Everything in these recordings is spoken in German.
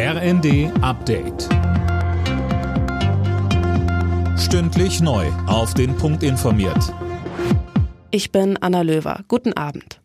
RND Update. Stündlich neu. Auf den Punkt informiert. Ich bin Anna Löwer. Guten Abend.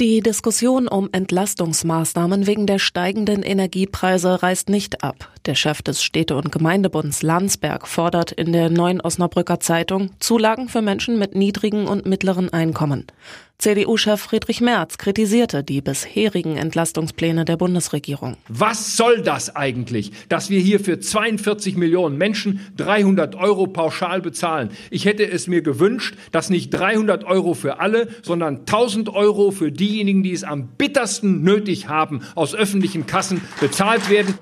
Die Diskussion um Entlastungsmaßnahmen wegen der steigenden Energiepreise reißt nicht ab. Der Chef des Städte- und Gemeindebunds Landsberg fordert in der neuen Osnabrücker Zeitung Zulagen für Menschen mit niedrigen und mittleren Einkommen. CDU-Chef Friedrich Merz kritisierte die bisherigen Entlastungspläne der Bundesregierung. Was soll das eigentlich, dass wir hier für 42 Millionen Menschen 300 Euro pauschal bezahlen? Ich hätte es mir gewünscht, dass nicht 300 Euro für alle, sondern 1000 Euro für diejenigen, die es am bittersten nötig haben, aus öffentlichen Kassen bezahlt werden.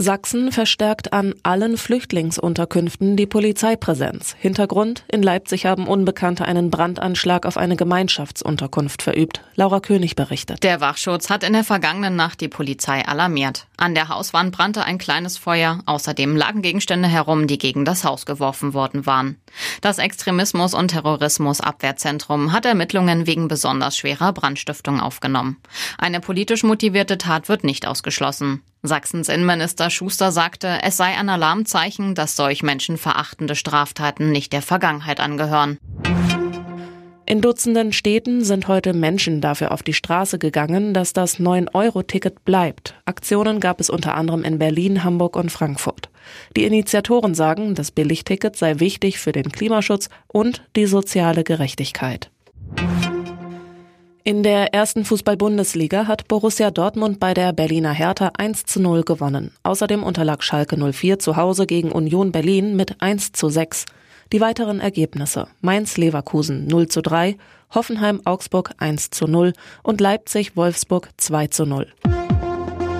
Sachsen verstärkt an allen Flüchtlingsunterkünften die Polizeipräsenz. Hintergrund, in Leipzig haben Unbekannte einen Brandanschlag auf eine Gemeinschaftsunterkunft verübt. Laura König berichtet. Der Wachschutz hat in der vergangenen Nacht die Polizei alarmiert. An der Hauswand brannte ein kleines Feuer. Außerdem lagen Gegenstände herum, die gegen das Haus geworfen worden waren. Das Extremismus- und Terrorismusabwehrzentrum hat Ermittlungen wegen besonders schwerer Brandstiftung aufgenommen. Eine politisch motivierte Tat wird nicht ausgeschlossen. Sachsens Innenminister Schuster sagte, es sei ein Alarmzeichen, dass solch menschenverachtende Straftaten nicht der Vergangenheit angehören. In Dutzenden Städten sind heute Menschen dafür auf die Straße gegangen, dass das 9-Euro-Ticket bleibt. Aktionen gab es unter anderem in Berlin, Hamburg und Frankfurt. Die Initiatoren sagen, das Billigticket sei wichtig für den Klimaschutz und die soziale Gerechtigkeit. In der ersten Fußball-Bundesliga hat Borussia Dortmund bei der Berliner Hertha 1 zu 0 gewonnen. Außerdem unterlag Schalke 04 zu Hause gegen Union Berlin mit 1 zu 6. Die weiteren Ergebnisse Mainz-Leverkusen 0 zu 3, Hoffenheim-Augsburg 1 zu 0 und Leipzig-Wolfsburg 2 zu 0.